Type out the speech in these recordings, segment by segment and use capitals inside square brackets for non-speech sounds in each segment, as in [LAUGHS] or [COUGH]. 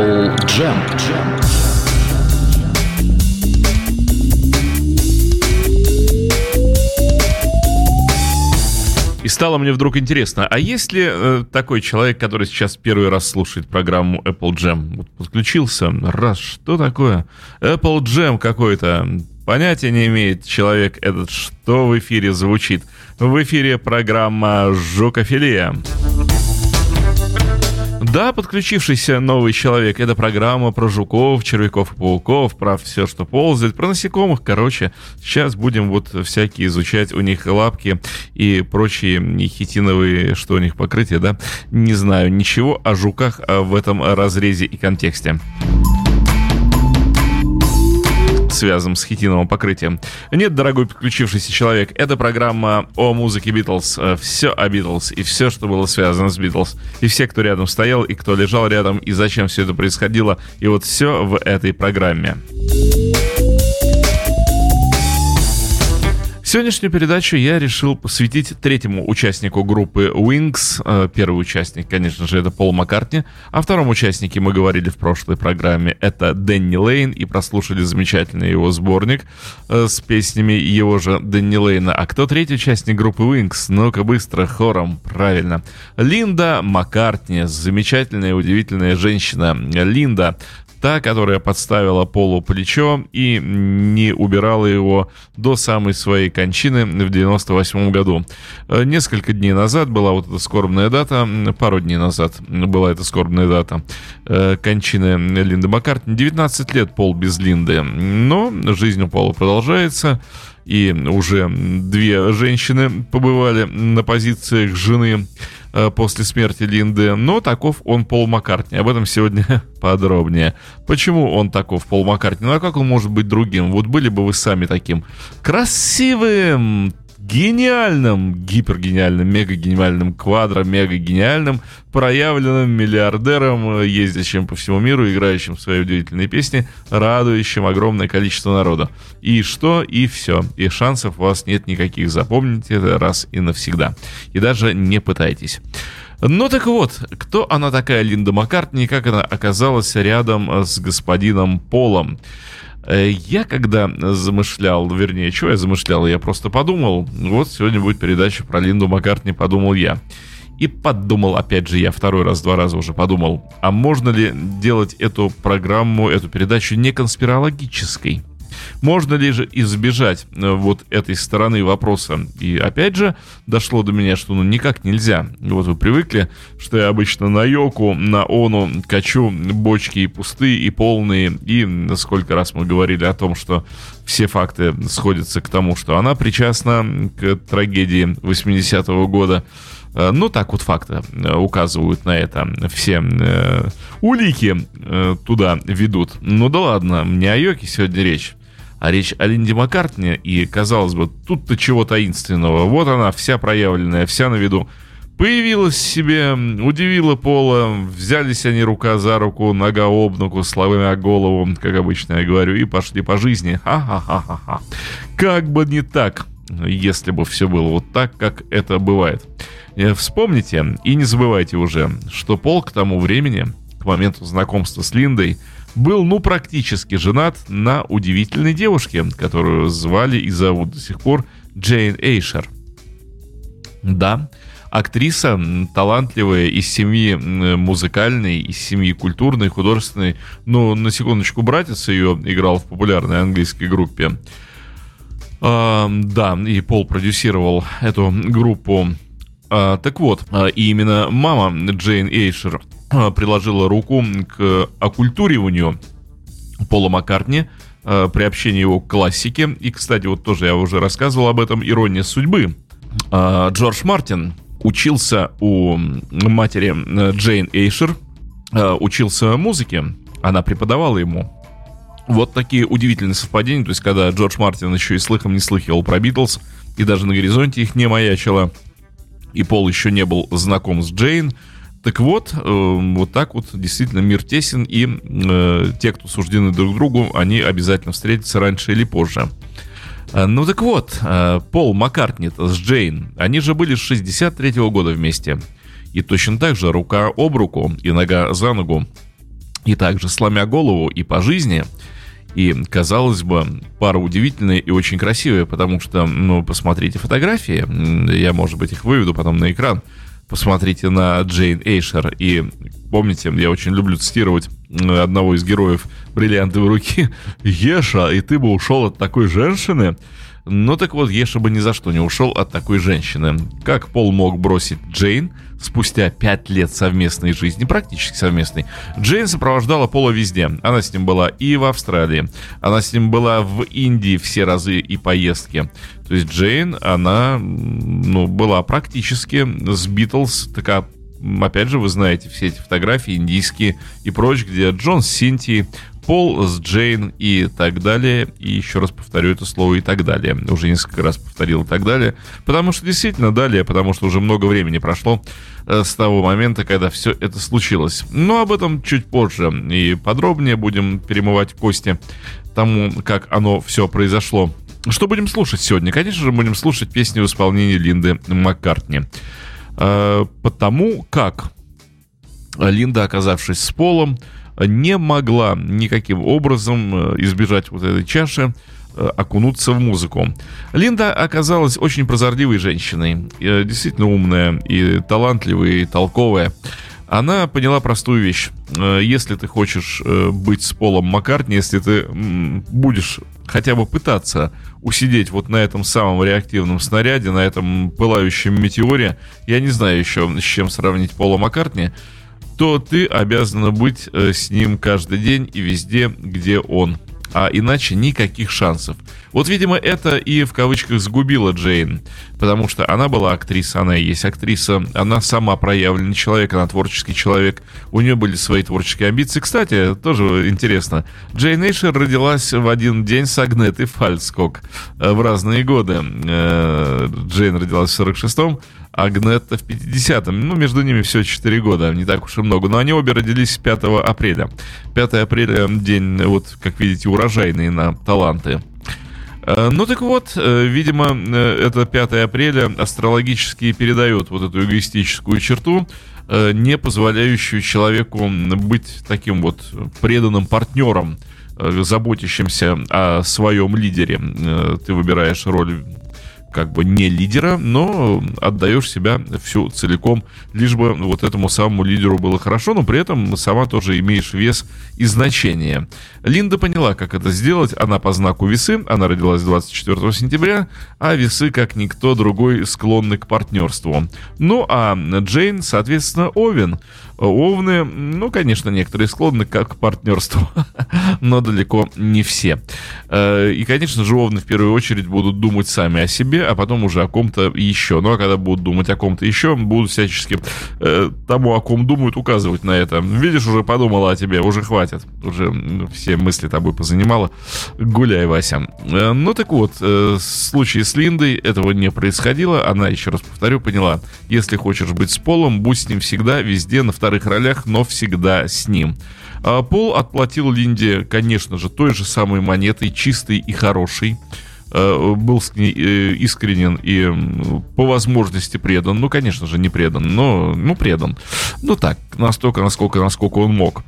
Apple Jam. И стало мне вдруг интересно, а есть ли э, такой человек, который сейчас первый раз слушает программу Apple Jam? Вот подключился, раз, что такое? Apple Jam какой-то. Понятия не имеет человек этот, что в эфире звучит. В эфире программа «Жукофилия». Да, подключившийся новый человек. Это программа про жуков, червяков и пауков, про все, что ползает, про насекомых. Короче, сейчас будем вот всякие изучать у них лапки и прочие хитиновые, что у них покрытие, да? Не знаю ничего о жуках а в этом разрезе и контексте связан с хитиновым покрытием. Нет, дорогой подключившийся человек, это программа о музыке Битлз. Э, все о Битлз и все, что было связано с Битлз. И все, кто рядом стоял, и кто лежал рядом, и зачем все это происходило. И вот все в этой программе. Сегодняшнюю передачу я решил посвятить третьему участнику группы Wings. Э, первый участник, конечно же, это Пол Маккартни. О втором участнике мы говорили в прошлой программе. Это Дэнни Лейн. И прослушали замечательный его сборник э, с песнями его же Дэнни Лейна. А кто третий участник группы Wings? Ну-ка быстро, хором. Правильно. Линда Маккартни. Замечательная, удивительная женщина. Линда та, которая подставила Полу плечо и не убирала его до самой своей кончины в 98 году. Э, несколько дней назад была вот эта скорбная дата, пару дней назад была эта скорбная дата э, кончины Линды Маккартни. 19 лет Пол без Линды, но жизнь у Пола продолжается и уже две женщины побывали на позициях жены после смерти Линды, но таков он Пол Маккартни. Об этом сегодня [LAUGHS] подробнее. Почему он таков Пол Маккартни? Ну а как он может быть другим? Вот были бы вы сами таким красивым, гениальным, гипергениальным, мега-гениальным, квадро-мега-гениальным, проявленным миллиардером, ездящим по всему миру, играющим свои удивительные песни, радующим огромное количество народа. И что? И все. И шансов у вас нет никаких. Запомните это раз и навсегда. И даже не пытайтесь. Ну так вот, кто она такая, Линда Маккартни, и как она оказалась рядом с господином Полом? Э, я когда замышлял, вернее, что я замышлял, я просто подумал, вот сегодня будет передача про Линду Маккартни, подумал я. И подумал, опять же, я второй раз, два раза уже подумал, а можно ли делать эту программу, эту передачу не конспирологической? Можно ли же избежать э, вот этой стороны вопроса? И опять же, дошло до меня, что ну никак нельзя. Вот вы привыкли, что я обычно на йоку, на ону качу бочки и пустые, и полные. И сколько раз мы говорили о том, что все факты сходятся к тому, что она причастна к трагедии 80-го года. Э, ну, так вот факты э, указывают на это. Все э, улики э, туда ведут. Ну да ладно, не о Йоке сегодня речь а речь о Линде Маккартне, и, казалось бы, тут-то чего таинственного. Вот она, вся проявленная, вся на виду. Появилась себе, удивила Пола, взялись они рука за руку, нога об ногу, словами о голову, как обычно я говорю, и пошли по жизни. Ха-ха-ха-ха. Как бы не так, если бы все было вот так, как это бывает. Э, вспомните и не забывайте уже, что Пол к тому времени, к моменту знакомства с Линдой, был, ну, практически женат на удивительной девушке, которую звали и зовут до сих пор Джейн Эйшер. Да, актриса талантливая, из семьи музыкальной, из семьи культурной, художественной. Но, на секундочку, братец ее играл в популярной английской группе. А, да, и Пол продюсировал эту группу. А, так вот, а, и именно мама Джейн Эйшер приложила руку к оккультуриванию Пола Маккартни, э, приобщению его к классике. И, кстати, вот тоже я уже рассказывал об этом, ирония судьбы. Э, Джордж Мартин учился у матери Джейн Эйшер, учился музыке, она преподавала ему. Вот такие удивительные совпадения, то есть когда Джордж Мартин еще и слыхом не слыхивал про Битлз, и даже на горизонте их не маячило, и Пол еще не был знаком с Джейн, так вот, э, вот так вот действительно мир тесен, и э, те, кто суждены друг другу, они обязательно встретятся раньше или позже. Э, ну так вот, э, Пол Маккартни с Джейн, они же были с 63 -го года вместе. И точно так же рука об руку и нога за ногу и также сломя голову и по жизни. И, казалось бы, пара удивительная и очень красивая, потому что, ну, посмотрите фотографии, я, может быть, их выведу потом на экран, посмотрите на Джейн Эйшер, и помните, я очень люблю цитировать одного из героев «Бриллиантовой руки», [LAUGHS] «Еша, и ты бы ушел от такой женщины», ну так вот, Еша бы ни за что не ушел от такой женщины. Как Пол мог бросить Джейн спустя пять лет совместной жизни, практически совместной? Джейн сопровождала Пола везде. Она с ним была и в Австралии, она с ним была в Индии все разы и поездки. То есть Джейн, она ну, была практически с Битлз такая опять же, вы знаете все эти фотографии индийские и прочь, где Джон с Синтией Пол с Джейн и так далее. И еще раз повторю это слово и так далее. Уже несколько раз повторил и так далее. Потому что действительно далее, потому что уже много времени прошло э, с того момента, когда все это случилось. Но об этом чуть позже. И подробнее будем перемывать кости тому, как оно все произошло. Что будем слушать сегодня? Конечно же, будем слушать песни в исполнении Линды Маккартни. Э, потому как Линда, оказавшись с Полом, не могла никаким образом э, избежать вот этой чаши, э, окунуться в музыку. Линда оказалась очень прозорливой женщиной, э, действительно умная и талантливая, и толковая. Она поняла простую вещь. Если ты хочешь быть с Полом Маккартни, если ты будешь хотя бы пытаться усидеть вот на этом самом реактивном снаряде, на этом пылающем метеоре, я не знаю еще, с чем сравнить Пола Маккартни, то ты обязана быть э, с ним каждый день и везде, где он. А иначе никаких шансов. Вот, видимо, это и в кавычках сгубило Джейн, потому что она была актриса, она и есть актриса, она сама проявленный человек, она творческий человек, у нее были свои творческие амбиции. Кстати, тоже интересно, Джейн Эйшер родилась в один день с Агнетой Фальскок э, в разные годы. Э, Джейн родилась в 46-м, Агнетта в 50-м. Ну, между ними всего 4 года, не так уж и много. Но они обе родились 5 апреля. 5 апреля день, вот, как видите, урожайный на таланты. Э, ну так вот, э, видимо, э, это 5 апреля астрологически передает вот эту эгоистическую черту, не позволяющую человеку быть таким вот преданным партнером, заботящимся о своем лидере. Ты выбираешь роль как бы не лидера, но отдаешь себя всю целиком, лишь бы вот этому самому лидеру было хорошо, но при этом сама тоже имеешь вес и значение. Линда поняла, как это сделать. Она по знаку весы, она родилась 24 сентября, а весы, как никто другой, склонны к партнерству. Ну а Джейн, соответственно, Овен. Овны, ну, конечно, некоторые склонны к партнерству, [LAUGHS] но далеко не все. Э, и, конечно же, Овны в первую очередь будут думать сами о себе, а потом уже о ком-то еще. Ну, а когда будут думать о ком-то еще, будут всячески э, тому, о ком думают, указывать на это. Видишь, уже подумала о тебе, уже хватит. Уже все мысли тобой позанимала. Гуляй, Вася. Э, ну, так вот, в случае с Линдой этого не происходило. Она, еще раз повторю, поняла, если хочешь быть с Полом, будь с ним всегда, везде, на втором вторых ролях, но всегда с ним. А Пол отплатил Линде, конечно же, той же самой монетой, чистой и хорошей э, был с ней э, искренен и по возможности предан. Ну, конечно же, не предан, но ну, предан. Ну так, настолько, насколько, насколько он мог.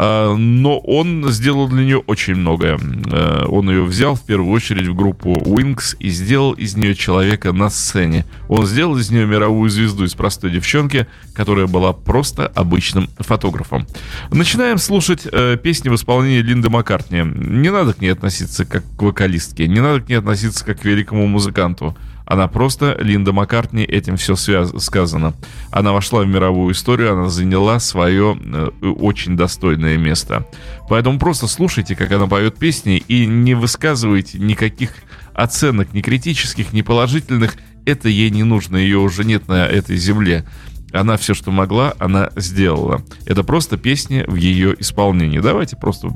А, но он сделал для нее очень многое. Э, он ее взял в первую очередь в группу Wings и сделал из нее человека на сцене. Он сделал из нее мировую звезду из простой девчонки, которая была просто обычным фотографом. Начинаем слушать э, песни в исполнении Линды Маккартни. Не надо к ней относиться как к вокалистке, не надо к ней относиться как к великому музыканту. Она просто, Линда Маккартни, этим все связ- сказано. Она вошла в мировую историю, она заняла свое э, очень достойное место. Поэтому просто слушайте, как она поет песни, и не высказывайте никаких оценок, ни критических, ни положительных. Это ей не нужно, ее уже нет на этой земле. Она все, что могла, она сделала. Это просто песни в ее исполнении. Давайте просто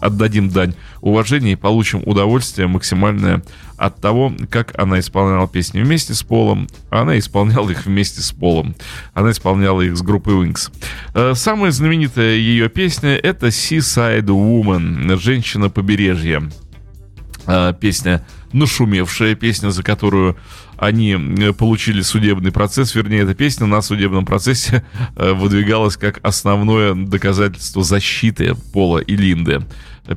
отдадим дань уважения и получим удовольствие максимальное от того, как она исполняла песни вместе с Полом. Она исполняла их вместе с Полом. Она исполняла их с группой Wings. Э, самая знаменитая ее песня — это Seaside Woman, «Женщина побережья». Э, песня нашумевшая, песня, за которую они получили судебный процесс, вернее, эта песня на судебном процессе выдвигалась как основное доказательство защиты Пола и Линды.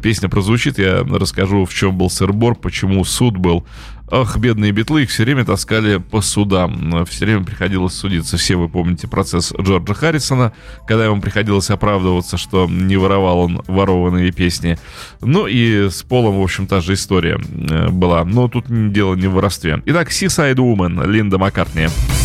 Песня прозвучит, я расскажу, в чем был сырбор, почему суд был Ах, бедные битлы, их все время таскали по судам. Все время приходилось судиться. Все вы помните процесс Джорджа Харрисона, когда ему приходилось оправдываться, что не воровал он ворованные песни. Ну и с Полом, в общем, та же история э, была. Но тут дело не в воровстве. Итак, Seaside Woman, Линда Маккартни. Вот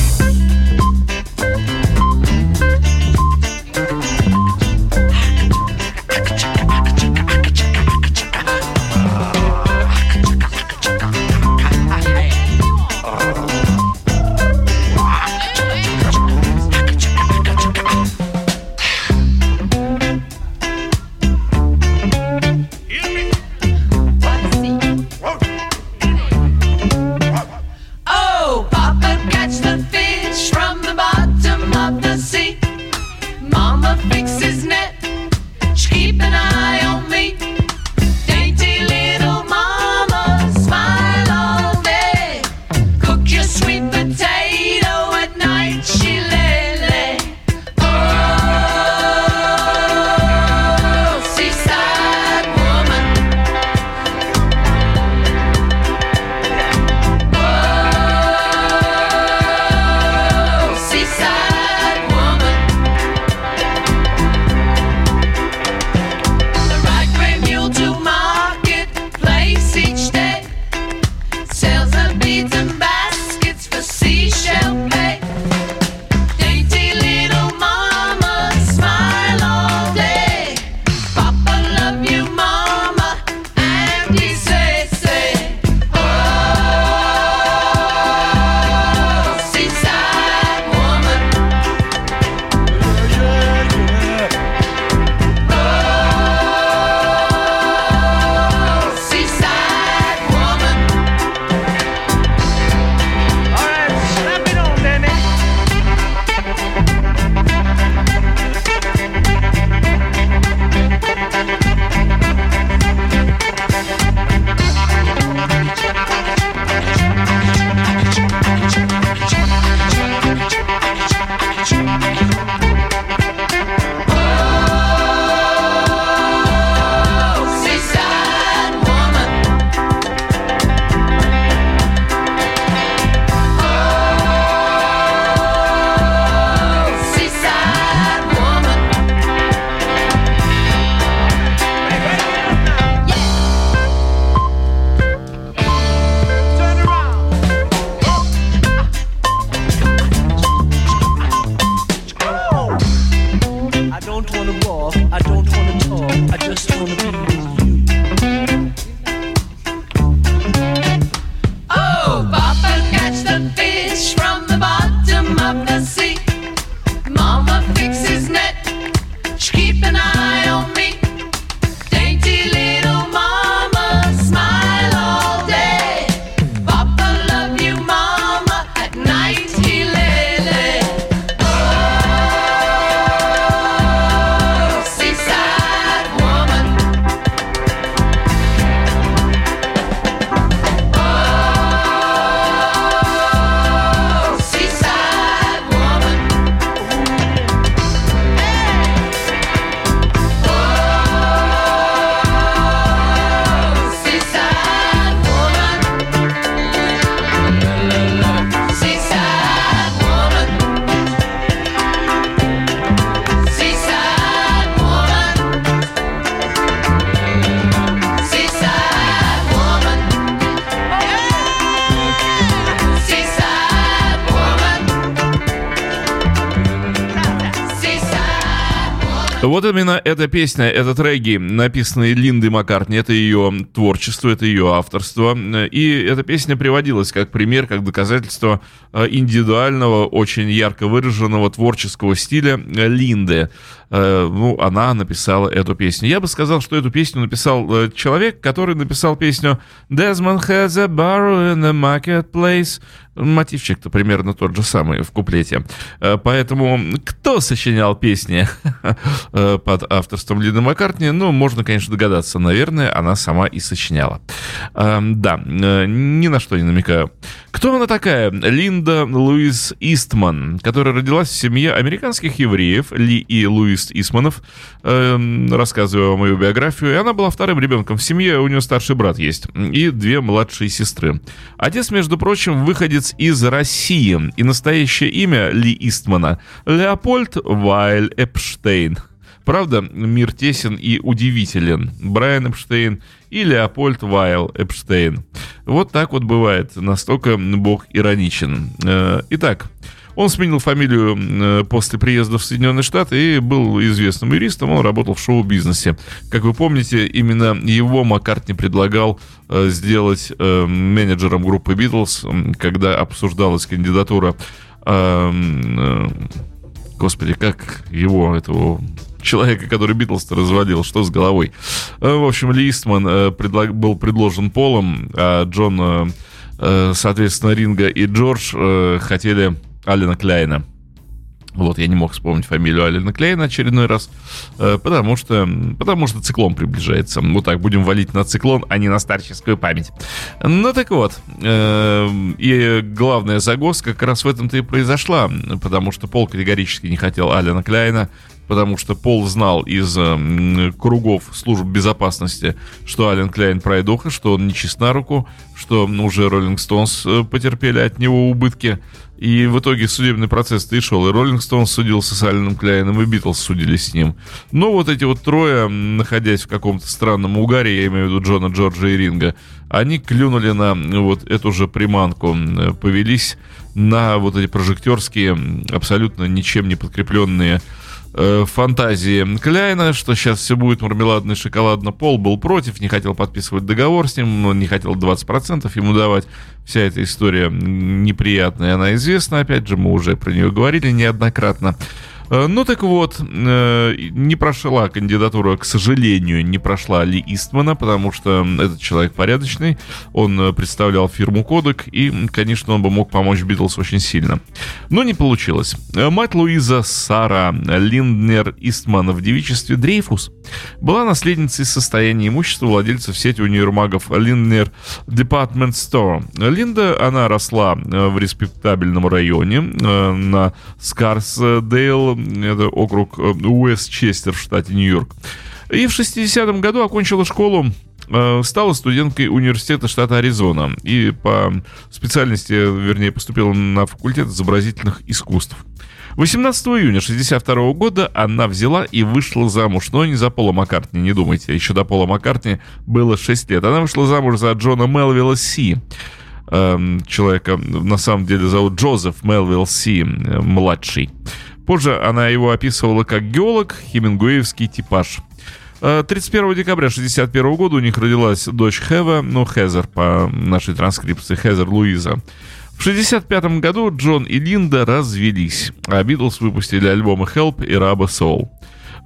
именно эта песня, этот регги, написанный Линдой Маккартни, это ее творчество, это ее авторство. И эта песня приводилась как пример, как доказательство э, индивидуального, очень ярко выраженного творческого стиля Линды. Э, ну, она написала эту песню. Я бы сказал, что эту песню написал э, человек, который написал песню «Desmond has a barrow in the marketplace». Мотивчик-то примерно тот же самый в куплете. Поэтому кто сочинял песни? [LAUGHS] э, под авторством Лины Маккартни. Ну, можно, конечно, догадаться. Наверное, она сама и сочиняла. Э, да, э, ни на что не намекаю. Кто она такая? Линда Луис Истман, которая родилась в семье американских евреев Ли и Луис Истманов. Э, рассказываю ее биографию. И она была вторым ребенком в семье. У нее старший брат есть. И две младшие сестры. Отец, между прочим, выходец из России. И настоящее имя Ли Истмана – Леопольд Вайль Эпштейн. Правда, мир тесен и удивителен. Брайан Эпштейн и Леопольд Вайл Эпштейн. Вот так вот бывает. Настолько Бог ироничен. Э, итак, он сменил фамилию э, после приезда в Соединенные Штаты и был известным юристом. Он работал в шоу-бизнесе. Как вы помните, именно его Маккартни предлагал э, сделать менеджером группы Битлз, когда обсуждалась кандидатура Господи, как его, этого человека, который Битлз разводил, что с головой. Э, в общем, Листман э, был предложен Полом, а Джон, э, соответственно, Ринга и Джордж хотели Алина Кляйна. Вот, я не мог вспомнить фамилию Алина Клейна очередной раз, потому что, потому что циклон приближается. Вот так, будем валить на циклон, а не на старческую память. Ну так вот, и главная загвоздка как раз в этом-то и произошла, потому что Пол категорически не хотел Алина Кляйна, потому что Пол знал из э, кругов служб безопасности, что Ален Кляйн пройдоха, что он не чист на руку, что уже Роллинг Стоунс э, потерпели от него убытки. И в итоге судебный процесс-то и шел. И Роллинг Стоунс судился с Аленом Кляйном, и Битлз судились с ним. Но вот эти вот трое, находясь в каком-то странном угаре, я имею в виду Джона, Джорджа и Ринга, они клюнули на вот эту же приманку, э, повелись на вот эти прожектерские, абсолютно ничем не подкрепленные э, фантазии Кляйна, что сейчас все будет мармеладно и шоколадно. Пол был против, не хотел подписывать договор с ним, он не хотел 20% ему давать. Вся эта история неприятная, она известна, опять же, мы уже про нее говорили неоднократно. Э, ну так вот, э, не прошла кандидатура, к сожалению, не прошла Ли Истмана, потому что этот человек порядочный, он э, представлял фирму Кодек, и, конечно, он бы мог помочь Битлз очень сильно. Но не получилось. Мать Луиза Сара Линднер Истман в девичестве Дрейфус была наследницей состояния имущества владельцев сети универмагов Линднер Department Store. Линда, она росла в респектабельном районе на Скарсдейл, это округ э, Уэстчестер в штате Нью-Йорк. И в 60-м году окончила школу э, стала студенткой университета штата Аризона и по специальности, вернее, поступила на факультет изобразительных искусств. 18 июня 62 года она взяла и вышла замуж, но не за Пола Маккартни, не думайте, еще до Пола Маккартни было 6 лет. Она вышла замуж за Джона Мелвилла Си, эм, человека на самом деле зовут Джозеф Мелвилл Си, э, младший. Позже она его описывала как геолог, хемингуэевский типаж. 31 э, декабря 1961 года у них родилась дочь Хева, ну, Хезер по нашей транскрипции, Хезер Луиза. В 1965 году Джон и Линда развелись, а Битлз выпустили альбомы Help и Rubber Soul.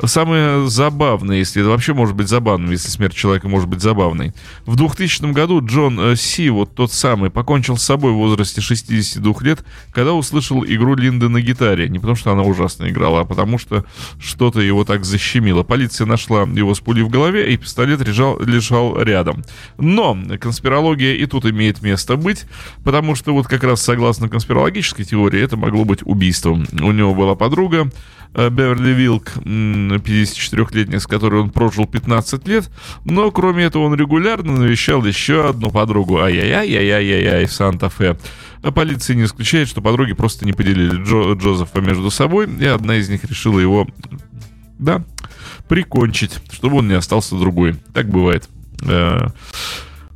Самое забавное, если это вообще может быть забавным, если смерть человека может быть забавной. В 2000 году Джон э, Си, вот тот самый, покончил с собой в возрасте 62 лет, когда услышал игру Линды на гитаре. Не потому, что она ужасно играла, а потому, что что-то его так защемило. Полиция нашла его с пулей в голове, и пистолет лежал, лежал рядом. Но конспирология и тут имеет место быть, потому что вот как раз согласно конспирологической теории это могло быть убийством. У него была подруга, Беверли Вилк, 54-летний, с которой он прожил 15 лет. Но кроме этого он регулярно навещал еще одну подругу. Ай-яй-яй-яй-яй-яй Санта-Фе. А полиция не исключает, что подруги просто не поделили Джо, Джозефа между собой, и одна из них решила его, да, прикончить, чтобы он не остался другой. Так бывает. Э,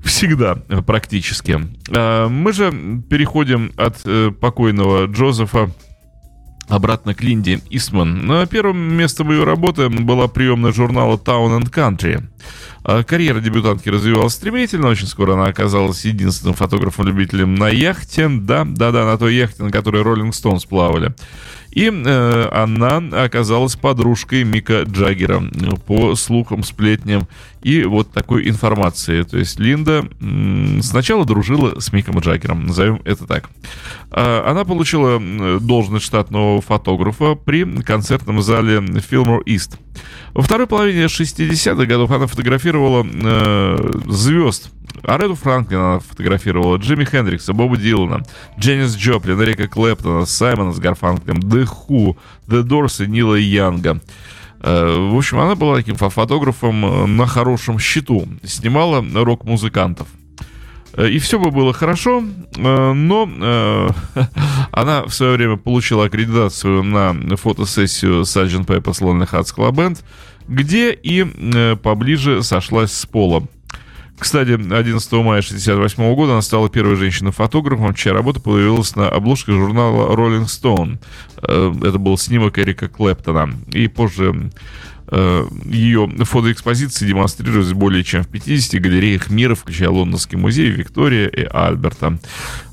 всегда практически. Э, мы же переходим от покойного Джозефа обратно к Линде Истман. На первом местом ее работы была приемная журнала Town and Country. А карьера дебютантки развивалась стремительно. Очень скоро она оказалась единственным фотографом-любителем на яхте. Да, да, да, на той яхте, на которой Роллинг Стоунс плавали. И э, она оказалась подружкой Мика Джаггера, по слухам, сплетням и вот такой информации. То есть Линда сначала дружила с Миком Джаггером, назовем это так. А, она получила должность штатного фотографа при концертном зале Fillmore East – Во второй половине 60-х годов она фотографировала э, звезд. Ареду Франклина фотографировала, Джимми Хендрикса, Боба Дилана, Дженнис Джоплин, Рика Клэптона, Саймона с Гарфанклем, The Who, The Doors и Нила Янга. Э, в общем, она была таким фотографом э, на хорошем счету. Снимала рок-музыкантов. Э, и все бы было хорошо, но [LAUGHS] она в свое время получила аккредитацию на фотосессию Sgt. Pepper's Lonely Hearts Club Band, где и поближе сошлась с Полом. Кстати, 11 мая 1968 года она стала первой женщиной-фотографом, чья работа появилась на обложке журнала Rolling Stone. Э, это был снимок Эрика Клэптона. И позже э, ее фотоэкспозиции демонстрировались более чем в 50 галереях мира, включая Лондонский музей, Виктория и Альберта.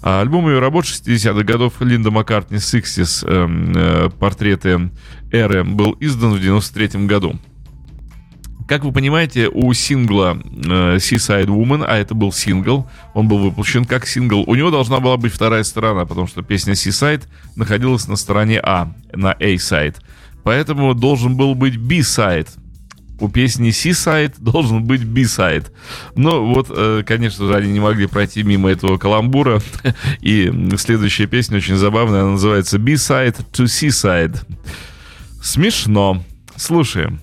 А альбом ее работ 60-х годов Линда Маккартни «Sixties», э, портреты эры, был издан в 93 году. Как вы понимаете, у сингла э, Seaside Woman, а это был сингл, он был выпущен как сингл, у него должна была быть вторая сторона, потому что песня Seaside находилась на стороне А, на A-side. Поэтому должен был быть B-side. У песни Seaside должен быть B-side. Но вот, э, конечно же, они не могли пройти мимо этого каламбура. [LAUGHS] И следующая песня очень забавная, она называется B-side to Seaside. Смешно. Слушаем.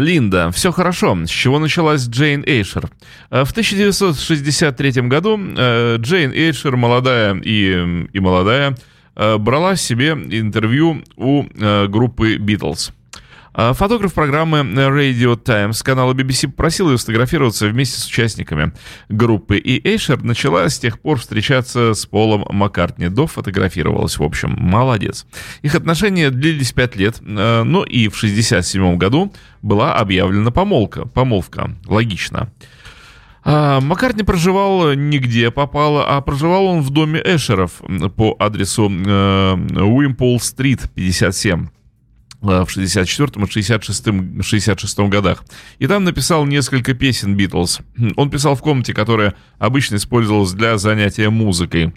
Линда, все хорошо. С чего началась Джейн Эйшер? Э, в 1963 году э, Джейн Эйшер, молодая и, и молодая, э, брала себе интервью у группы Beatles. А фотограф программы Radio Times канала BBC попросил ее сфотографироваться вместе с участниками группы, и Эйшер начала с тех пор встречаться с Полом Маккартни. До фотографировалась, в общем, молодец. Их отношения длились пять лет, э, но и в 67 году была объявлена помолвка. Помолвка, логично. А, Маккартни проживал нигде попало, а проживал он в доме Эшеров по адресу э, Уимпол-стрит, 57. Э, в 64 и 66, 66 годах. И там написал несколько песен Битлз. [CLEARS THROAT] Он писал в комнате, которая обычно использовалась для занятия музыкой.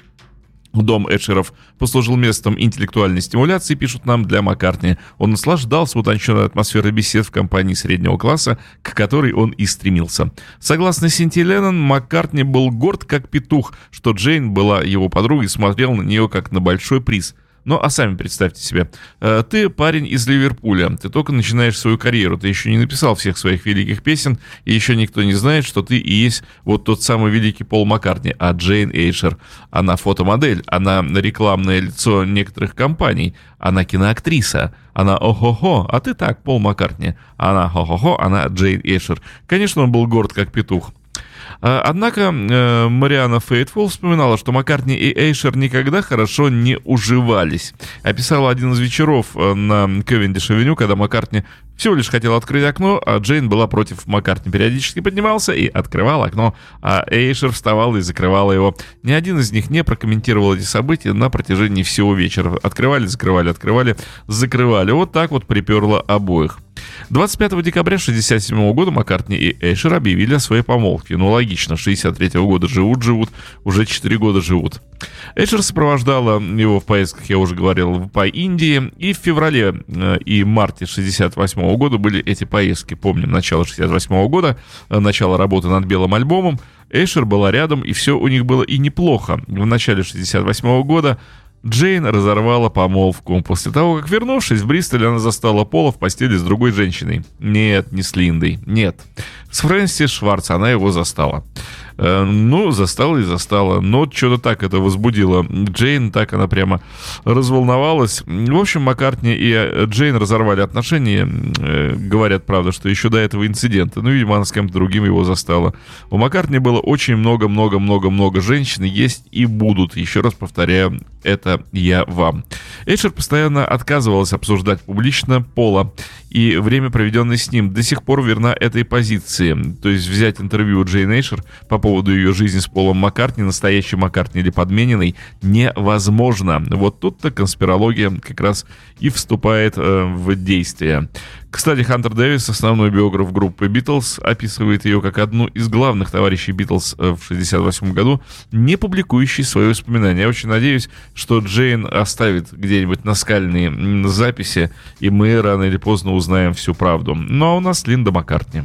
Дом Эшеров послужил местом интеллектуальной стимуляции, пишут нам, для Маккартни. Он наслаждался утонченной атмосферой бесед в компании среднего класса, к которой он и стремился. Согласно Синти Леннон, Маккартни был горд как петух, что Джейн была его подругой и смотрел на нее как на большой приз – ну, а сами представьте себе. Э, ты парень из Ливерпуля, ты только начинаешь свою карьеру, ты еще не написал всех своих великих песен, и еще никто не знает, что ты и есть вот тот самый великий Пол Маккартни, а Джейн Эйшер, она фотомодель, она рекламное лицо некоторых компаний, она киноактриса, она охо-хо, а ты так, Пол Маккартни, она хо-хо-хо, она Джейн Эйшер. Конечно, он был горд как петух. А, однако э, Мариана Фейтфул вспоминала, что Маккартни и Эйшер никогда хорошо не уживались. Описала один из вечеров э, на Кевиндиш-авеню, когда Маккартни всего лишь хотел открыть окно, а Джейн была против Маккартни. Периодически поднимался и открывал окно, а Эйшер вставал и закрывала его. Ни один из них не прокомментировал эти события на протяжении всего вечера. Открывали, закрывали, открывали, закрывали. Вот так вот приперло обоих. 25 декабря 1967 года Маккартни и Эйшер объявили о своей помолвке. Ну, логично, 63 года живут-живут, уже 4 года живут. Эшер сопровождала его в поездках, я уже говорил, по Индии. И в феврале э, и марте 68 года были эти поездки. Помним, начало 68 года, э, начало работы над белым альбомом. Эшер была рядом, и все у них было и неплохо. В начале 68 года Джейн разорвала помолвку. После того, как вернувшись в Бристоль, она застала Пола в постели с другой женщиной. Нет, не с Линдой. Нет. С Фрэнсис Шварц она его застала. Э, ну, застала и застала. Но что-то так это возбудило. Джейн, так она прямо разволновалась. В общем, Маккартни и э, Джейн разорвали отношения. Э, говорят, правда, что еще до этого инцидента. Ну, видимо, она с кем-то другим его застала. У Маккартни было очень много-много-много-много женщин. Есть и будут. Еще раз повторяю, это я вам. Эйшер постоянно отказывалась обсуждать публично Пола и время, проведенное с ним, до сих пор верна этой позиции. То есть взять интервью у Джейн Эйшер по поводу ее жизни с Полом Маккартни, настоящий Маккартни или подмененный, невозможно. Вот тут-то конспирология как раз и вступает э, в действие. Кстати, Хантер Дэвис, основной биограф группы Битлз, описывает ее как одну из главных товарищей Битлз э, в 1968 году, не публикующий свои воспоминания. Я очень надеюсь, что Джейн оставит где-нибудь наскальные записи, и мы рано или поздно узнаем всю правду. Ну а у нас Линда Маккартни.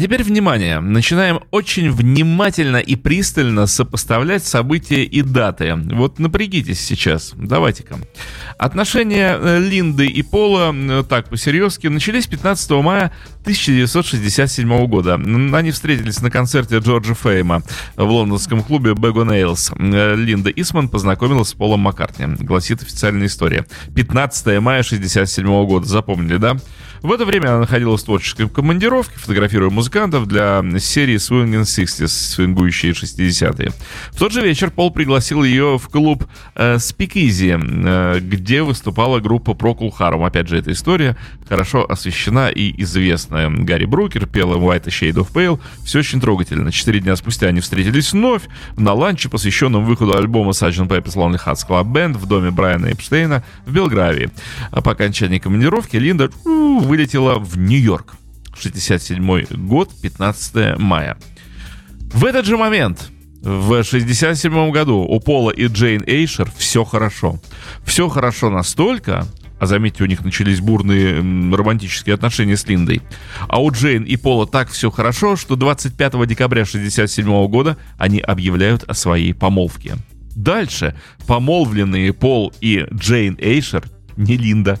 А теперь внимание. Начинаем очень внимательно и пристально сопоставлять события и даты. Вот напрягитесь сейчас. Давайте-ка. Отношения э, Линды и Пола, э, так по-серьезки, начались 15 мая 1967 года. Они встретились на концерте Джорджа Фейма в лондонском клубе Бего Нейлс. Э, Линда Исман познакомилась с Полом Маккартни, гласит официальная история. 15 мая 1967 года, запомнили, да? В это время она находилась в творческой командировке, фотографируя музыкантов для серии Swinging 60s, свингующие 60-е. В тот же вечер Пол пригласил ее в клуб э, Speakeasy, э, где выступала группа Procol Harum. Опять же, эта история хорошо освещена и известная. Гарри Брукер пел White Shade of Pale. Все очень трогательно. Четыре дня спустя они встретились вновь на ланче, посвященном выходу альбома Sgt. Pepper's Lonely Hearts Club Band в доме Брайана Эпштейна в Белгравии. А по окончании командировки Линда вылетела в Нью-Йорк. 67 год, 15 мая. В этот же момент, в 67 году, у Пола и Джейн Эйшер все хорошо. Все хорошо настолько, а заметьте, у них начались бурные романтические отношения с Линдой. А у Джейн и Пола так все хорошо, что 25 декабря 67 года они объявляют о своей помолвке. Дальше помолвленные Пол и Джейн Эйшер, не Линда,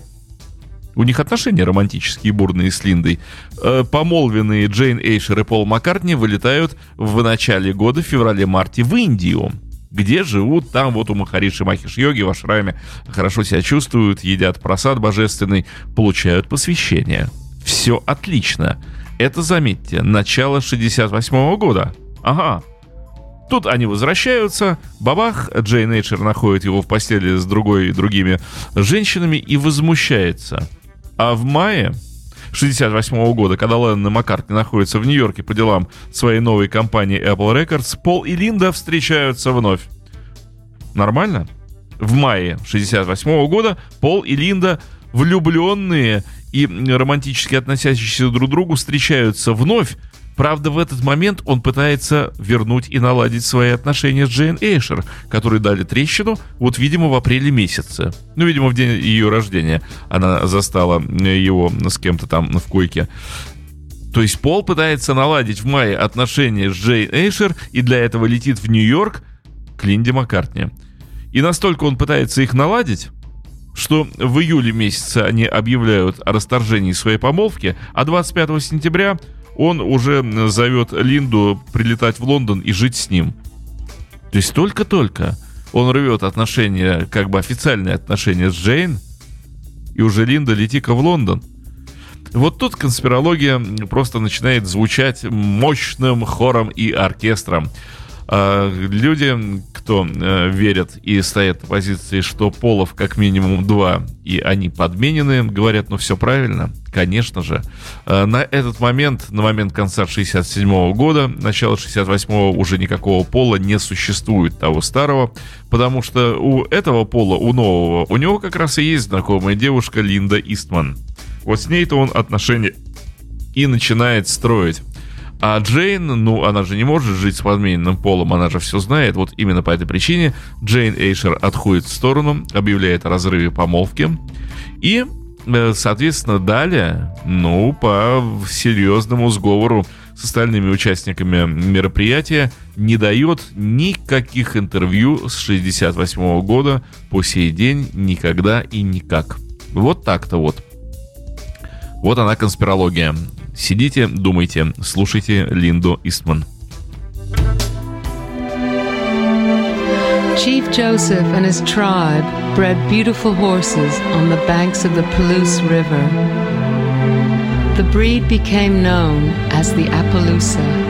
у них отношения романтические, бурные с Линдой. Э, помолвенные Джейн Эйшер и Пол Маккартни вылетают в начале года, в феврале-марте, в Индию где живут, там вот у Махариши Махиш йоги в ашраме хорошо себя чувствуют, едят просад божественный, получают посвящение. Все отлично. Это, заметьте, начало 68 -го года. Ага. Тут они возвращаются, бабах, Джейн Эйчер находит его в постели с другой и другими женщинами и возмущается – а в мае 68 года, когда Леннон и Маккартни находятся в Нью-Йорке по делам своей новой компании Apple Records, Пол и Линда встречаются вновь. Нормально? В мае 68 года Пол и Линда, влюбленные и романтически относящиеся друг к другу, встречаются вновь, Правда, в этот момент он пытается вернуть и наладить свои отношения с Джейн Эйшер, которые дали трещину, вот, видимо, в апреле месяце. Ну, видимо, в день ее рождения она застала его с кем-то там в койке. То есть Пол пытается наладить в мае отношения с Джейн Эйшер и для этого летит в Нью-Йорк к Линде Маккартни. И настолько он пытается их наладить, что в июле месяце они объявляют о расторжении своей помолвки, а 25 сентября он уже зовет Линду прилетать в Лондон и жить с ним. То есть только-только он рвет отношения, как бы официальные отношения с Джейн, и уже Линда лети-ка в Лондон. Вот тут конспирология просто начинает звучать мощным хором и оркестром. А, люди, кто э, верят и стоят на позиции, что полов как минимум два, и они подменены, говорят, ну все правильно, конечно же. А, на этот момент, на момент конца 67 года, начала 68 уже никакого пола не существует того старого, потому что у этого пола, у нового, у него как раз и есть знакомая девушка Линда Истман. Вот с ней-то он отношения и начинает строить. А Джейн, ну, она же не может жить с подмененным полом, она же все знает. Вот именно по этой причине Джейн Эйшер отходит в сторону, объявляет о разрыве помолвки. И, э, соответственно, далее, ну, по серьезному сговору с остальными участниками мероприятия не дает никаких интервью с 68 года по сей день никогда и никак. Вот так-то вот. Вот она конспирология. Сидите, думайте, слушайте Линду Истман. Chief Joseph and his tribe bred beautiful horses on the banks of the Palouse River. The breed became known as the Appaloosa.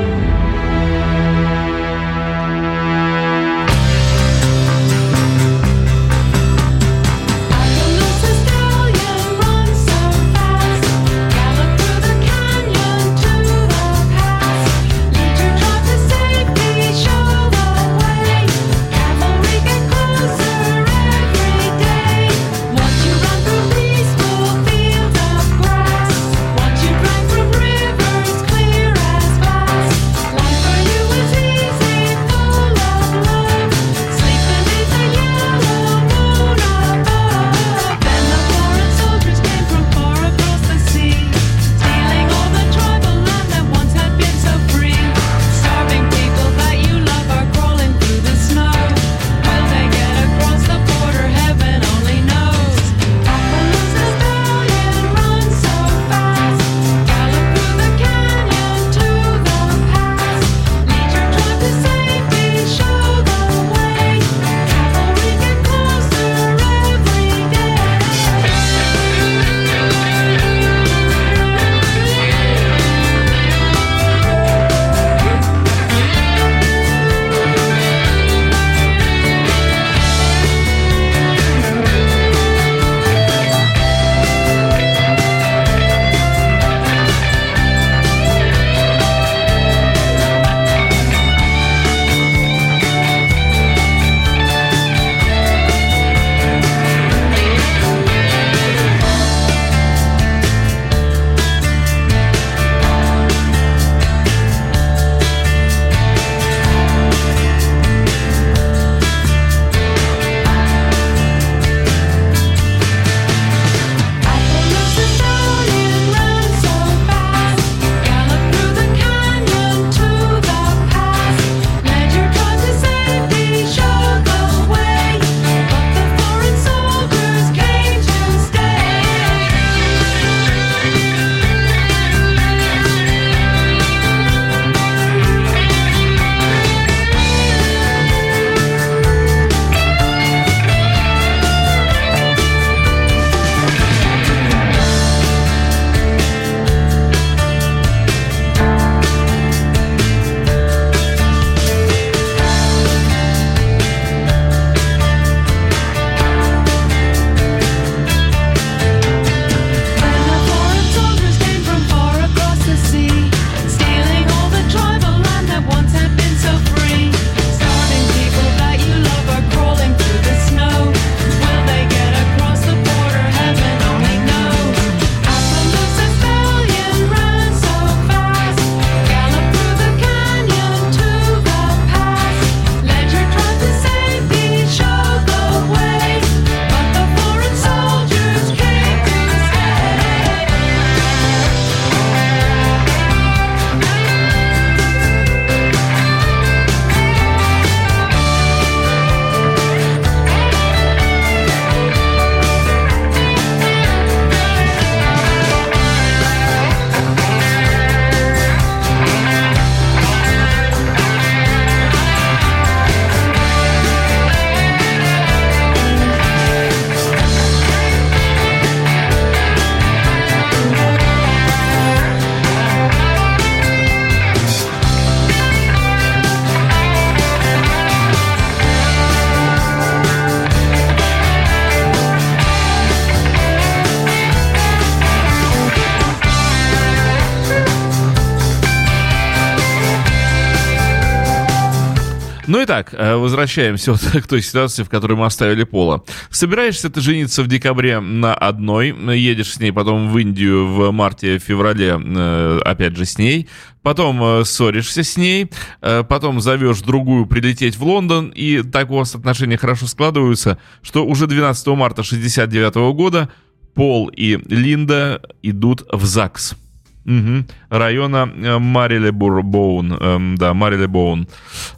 Ну и так, э, возвращаемся [LAUGHS] вот к той ситуации, в которой мы оставили Пола. Собираешься ты жениться в декабре на одной, едешь с ней потом в Индию в марте-феврале, э, опять же с ней, потом э, ссоришься с ней, потом зовешь другую прилететь в Лондон, и так у вас отношения хорошо складываются, что уже 12 марта 69 года Пол и Линда идут в ЗАГС. Угу. Района э, эм, да, Марилебоун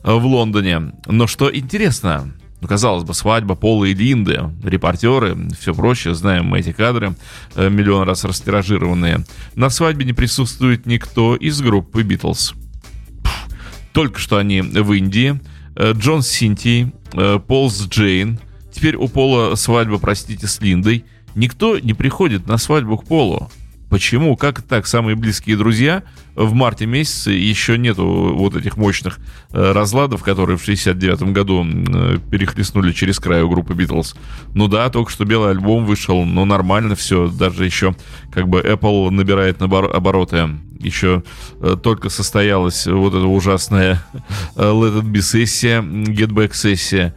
э, в Лондоне. Но что интересно, ну, казалось бы, свадьба Пола и Линды, репортеры, все проще, знаем мы эти кадры, э, миллион раз растиражированные. На свадьбе не присутствует никто из группы Битлз. Только что они в Индии. Джон с Синтией, Пол с Джейн. Теперь у Пола свадьба, простите, с Линдой. Никто не приходит на свадьбу к Полу. Почему? Как так? Самые близкие друзья в марте месяце еще нету вот этих мощных э, разладов, которые в 69 году э, перехлестнули через край у группы Битлз. Ну да, только что белый альбом вышел, но нормально все. Даже еще как бы Apple набирает обороты. Еще э, только состоялась вот эта ужасная Let It Be сессия, Get Back сессия.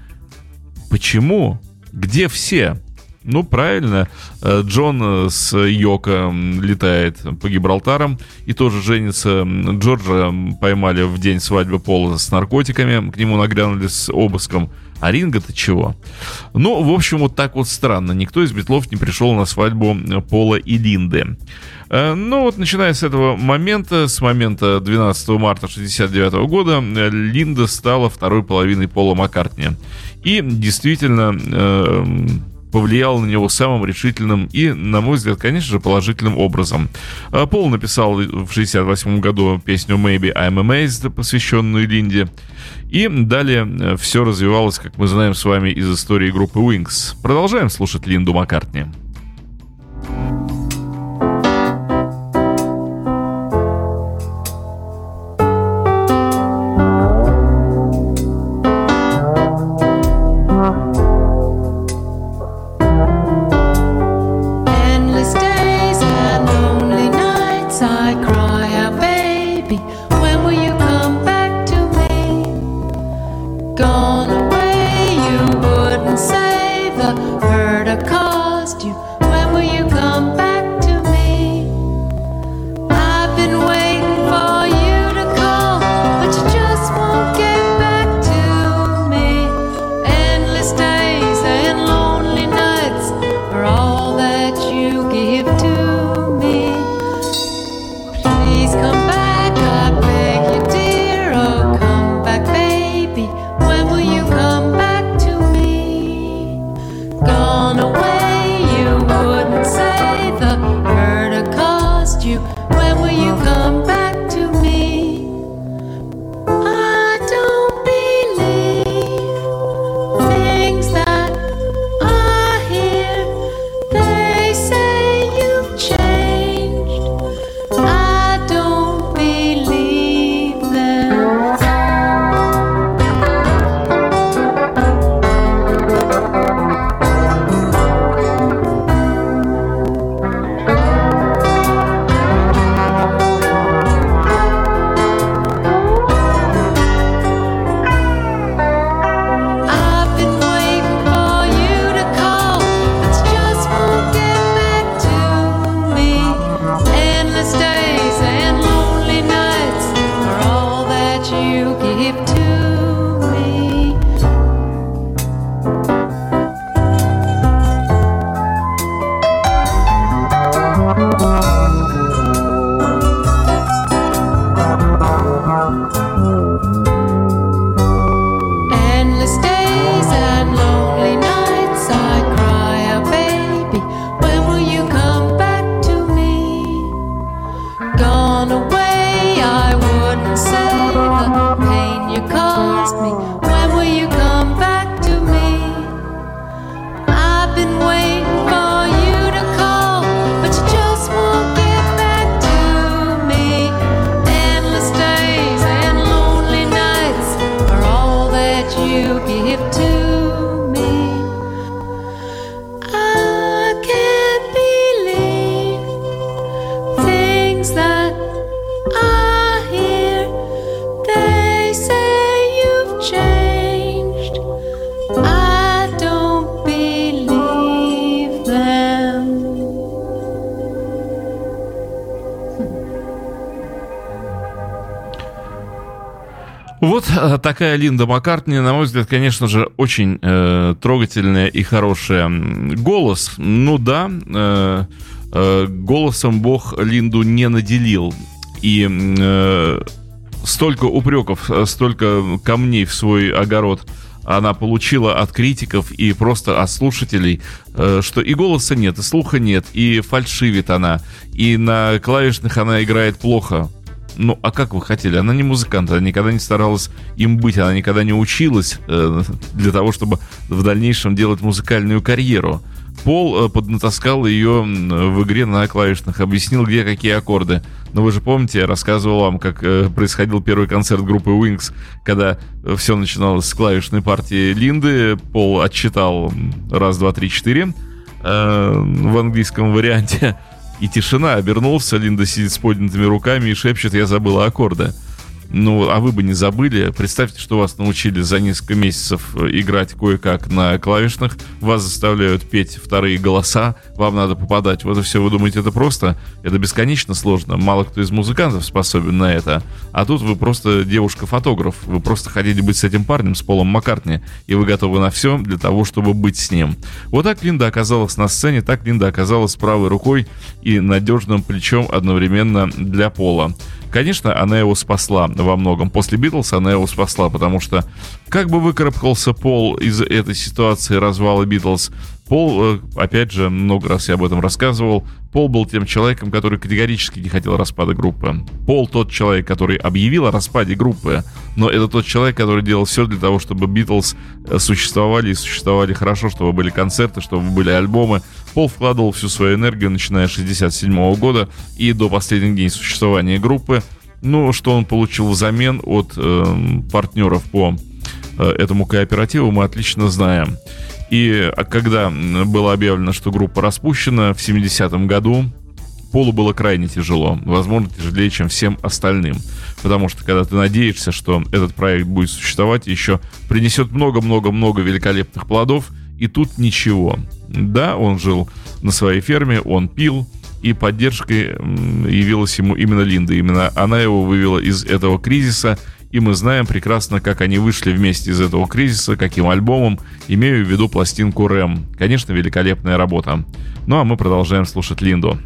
Почему? Где все? Ну, правильно. Э, Джон с Йоко летает по Гибралтарам и тоже женится. Джорджа поймали в день свадьбы Пола с наркотиками. К нему нагрянули с обыском. А Ринга-то чего? Ну, в общем, вот так вот странно. Никто из Битлов не пришел на свадьбу Пола и Линды. Э, ну вот, начиная с этого момента, с момента 12 марта 69 года, Линда стала второй половиной Пола Маккартни. И действительно, повлиял на него самым решительным и, на мой взгляд, конечно же, положительным образом. А, Пол написал в 68 году песню «Maybe I'm Amazed», посвященную Линде. И далее э, все развивалось, как мы знаем с вами, из истории группы Wings. Продолжаем слушать Линду Маккартни. Такая Линда Маккартни, на мой взгляд, конечно же, очень э, трогательная и хорошая. Голос, ну да, э, э, голосом Бог Линду не наделил. И э, столько упреков, э, столько камней в свой огород она получила от критиков и просто от слушателей, э, что и голоса нет, и слуха нет, и фальшивит она, и на клавишных она играет плохо. Ну, а как вы хотели? Она не музыкант, она никогда не старалась им быть, она никогда не училась э, для того, чтобы в дальнейшем делать музыкальную карьеру. Пол э, поднатаскал ее в игре на клавишных, объяснил, где какие аккорды. Но вы же помните, я рассказывал вам, как э, происходил первый концерт группы Wings, когда все начиналось с клавишной партии Линды. Пол отчитал раз, два, три, четыре э, в английском варианте. И тишина, обернулся, Линда сидит с поднятыми руками и шепчет «Я забыла аккорды». Ну, а вы бы не забыли. Представьте, что вас научили за несколько месяцев э, играть кое-как на клавишных. Вас заставляют петь вторые голоса. Вам надо попадать. Вот и все. Вы думаете, это просто? Это бесконечно сложно. Мало кто из музыкантов способен на это. А тут вы просто девушка-фотограф. Вы просто хотите быть с этим парнем, с Полом Маккартни. И вы готовы на все для того, чтобы быть с ним. Вот так Линда оказалась на сцене. Так Линда оказалась правой рукой и надежным плечом одновременно для Пола. Конечно, она его спасла во многом. После Битлз она его спасла, потому что как бы выкарабкался Пол из этой ситуации развала Битлз, Пол, э, опять же, много раз я об этом рассказывал, Пол был тем человеком, который категорически не хотел распада группы. Пол тот человек, который объявил о распаде группы, но это тот человек, который делал все для того, чтобы Битлз э, существовали и существовали хорошо, чтобы были концерты, чтобы были альбомы. Пол вкладывал всю свою энергию, начиная с 67 года и до последних дней существования группы. Ну, что он получил взамен от э, партнеров по э, этому кооперативу, мы отлично знаем. И а, когда было объявлено, что группа распущена в 70-м году, Полу было крайне тяжело, возможно, тяжелее, чем всем остальным. Потому что когда ты надеешься, что этот проект будет существовать, еще принесет много-много-много великолепных плодов, и тут ничего. Да, он жил на своей ферме, он пил, и поддержкой явилась ему именно Линда. Именно она его вывела из этого кризиса, и мы знаем прекрасно, как они вышли вместе из этого кризиса, каким альбомом, имею в виду пластинку Рэм. Конечно, великолепная работа. Ну а мы продолжаем слушать Линду.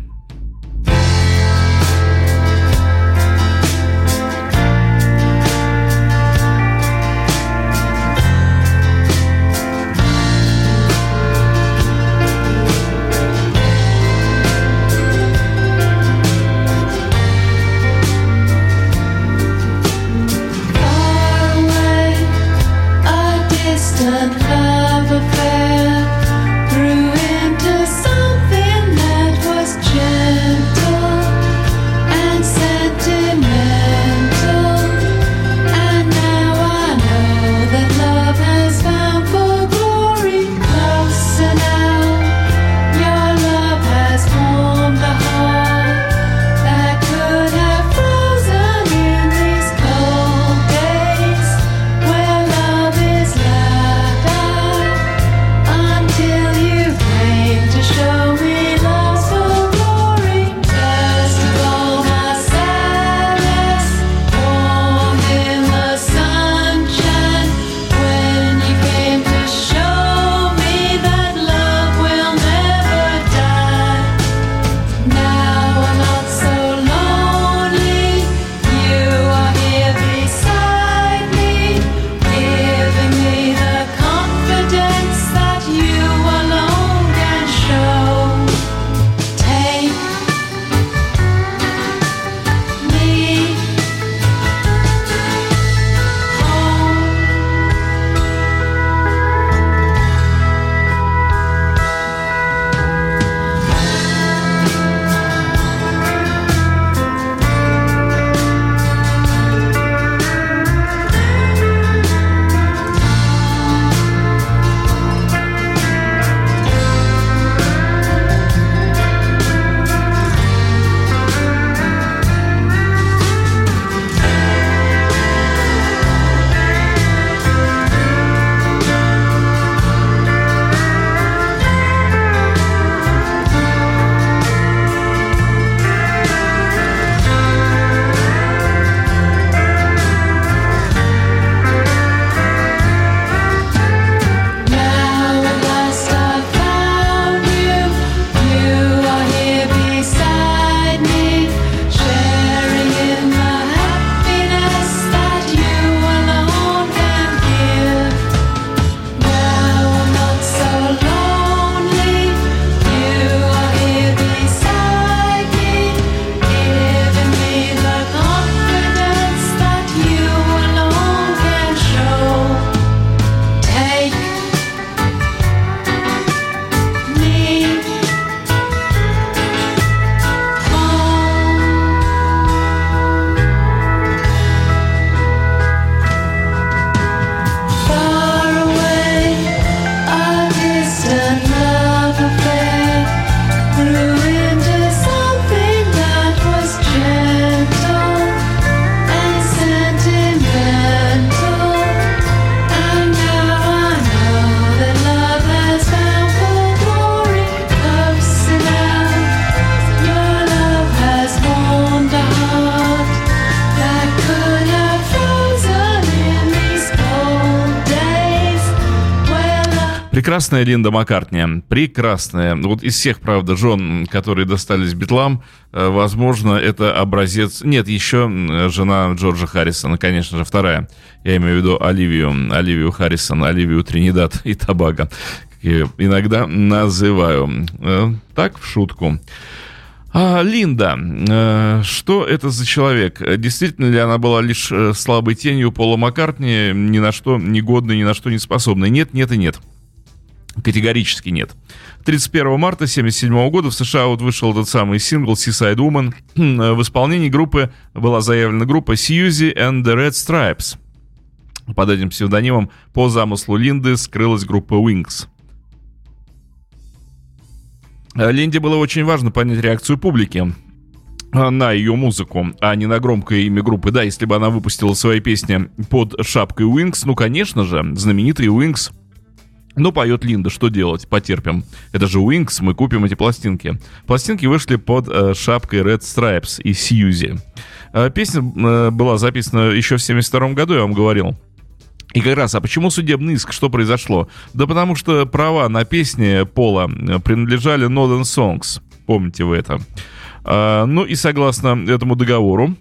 Прекрасная Линда Маккартни. Прекрасная. Вот из всех, правда, жен, которые достались Битлам, э, возможно, это образец... Нет, еще жена Джорджа Харрисона, конечно же, вторая. Я имею в виду Оливию, Оливию Харрисон, Оливию Тринидад и Табага, иногда называю. Э, так, в шутку. А, Линда, э, что это за человек? Действительно ли она была лишь э, слабой тенью Пола Маккартни, ни на что не годной, ни на что не способной? Нет, нет и нет. Категорически нет. 31 марта 1977 года в США вот вышел этот самый сингл Seaside Woman. [CLEARS THROAT] В исполнении группы была заявлена группа Suzy and the Red Stripes. Под этим псевдонимом по замыслу Линды скрылась группа Wings. Э, Линде было очень важно понять реакцию публики э, на ее музыку, а не на громкое имя группы. Да, если бы она выпустила свои песни под шапкой Wings, ну, конечно же, знаменитые Wings. Ну, поет Линда, что делать? Потерпим. Это же Wings, мы купим эти пластинки. Пластинки вышли под э, шапкой Red Stripes и Сьюзи. Э, песня э, была записана еще в 72 году, я вам говорил. И как раз, а почему судебный иск? Что произошло? Да потому что права на песни Пола э, принадлежали Northern Songs. Помните вы это? А, ну и согласно этому договору,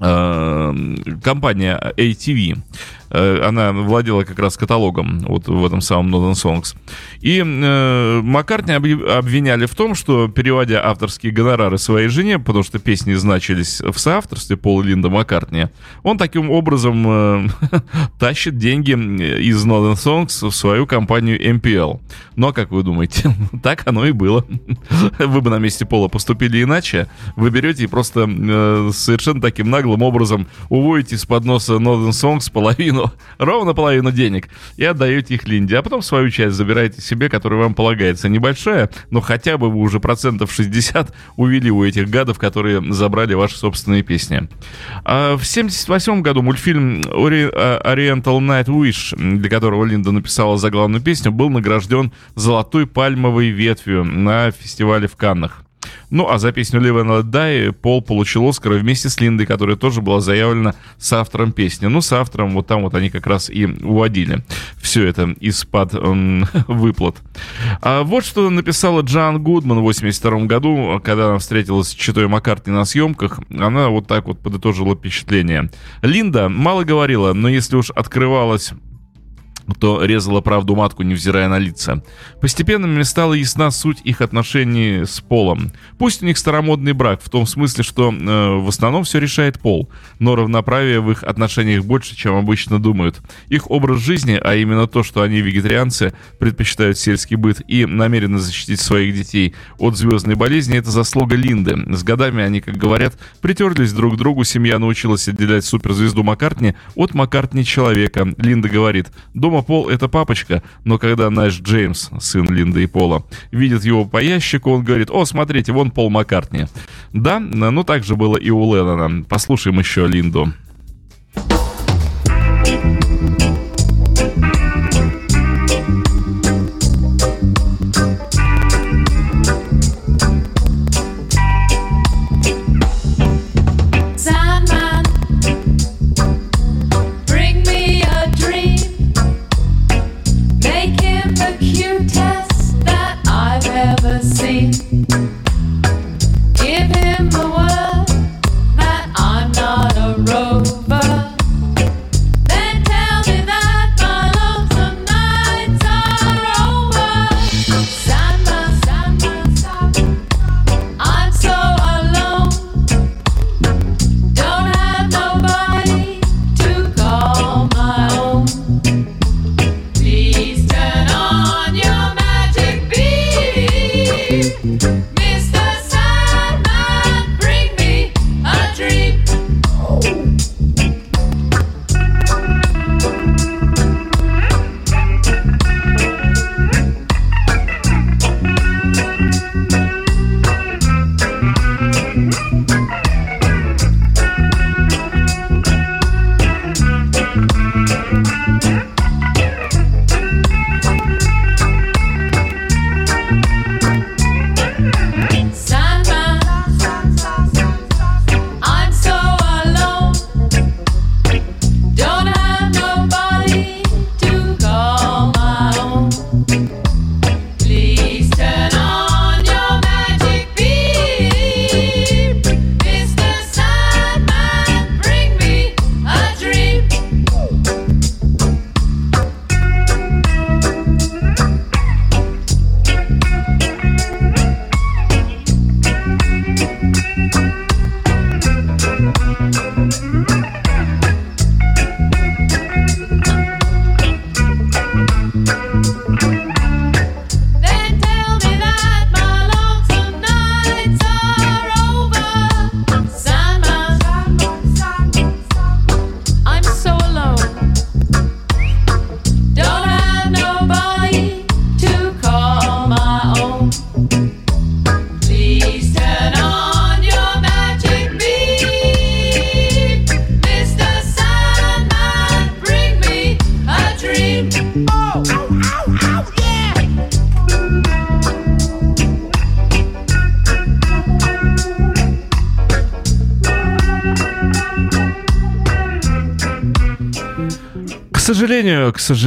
а, компания ATV Э, она владела как раз каталогом вот в этом самом Northern Songs. И э, Маккартни обвиняли в том, что переводя авторские гонорары своей жене, потому что песни значились в соавторстве Пола Линда Маккартни, он таким образом э, [LAUGHS] тащит деньги из Northern Songs в свою компанию MPL. Ну а как вы думаете? [LAUGHS] так оно и было. [LAUGHS] вы бы на месте Пола поступили иначе. Вы берете и просто э, совершенно таким наглым образом уводите из-под носа Northern Songs половину половину, ровно половину денег и отдаете их Линде, а потом свою часть забираете себе, которая вам полагается. Небольшая, но хотя бы вы уже процентов 60 увели у этих гадов, которые забрали ваши собственные песни. А в 78 году мультфильм Oriental Night Wish, для которого Линда написала заглавную песню, был награжден золотой пальмовой ветвью на фестивале в Каннах. Ну, а за песню Live and Let Die Пол получил Оскар вместе с Линдой, которая тоже была заявлена с автором песни. Ну, с автором вот там вот они как раз и уводили все это из-под [LAUGHS] выплат. А вот что написала Джан Гудман в 82 году, когда она встретилась с Читой Маккартни на съемках. Она вот так вот подытожила впечатление. Линда мало говорила, но если уж открывалась то резала правду матку, невзирая на лица. Постепенно мне стала ясна суть их отношений с Полом. Пусть у них старомодный брак, в том смысле, что э, в основном все решает Пол, но равноправие в их отношениях больше, чем обычно думают. Их образ жизни, а именно то, что они вегетарианцы, предпочитают сельский быт и намерены защитить своих детей от звездной болезни, это заслуга Линды. С годами они, как говорят, притерлись друг к другу, семья научилась отделять суперзвезду Маккартни от Маккартни человека. Линда говорит, дома Дома Пол — это папочка, но когда наш Джеймс, сын Линды и Пола, видит его по ящику, он говорит, о, смотрите, вон Пол Маккартни. Да, но так же было и у Леннона. Послушаем еще Линду.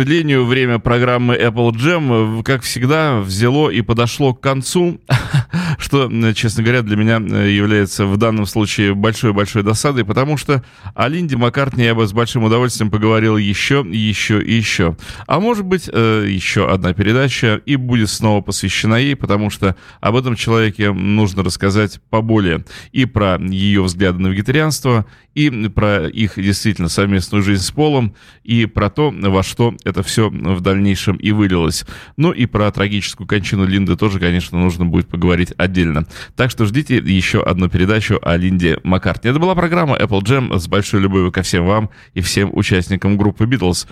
Сожалению, время программы Apple Jam, как всегда, взяло и подошло к концу, [LAUGHS] что, честно говоря, для меня является в данном случае большой-большой досадой, потому что о Линде Маккартни я бы с большим удовольствием поговорил еще, еще и еще. А может быть, э, еще одна передача и будет снова посвящена ей, потому что об этом человеке нужно рассказать поболее. И про ее взгляды на вегетарианство, и про их действительно совместную жизнь с Полом, и про то, во что это все в дальнейшем и вылилось. Ну и про трагическую кончину Линды тоже, конечно, нужно будет поговорить отдельно. Так что ждите еще одну передачу о Линде Маккартни. Это была программа Apple Jam с большой любовью ко всем вам и всем участникам группы Beatles.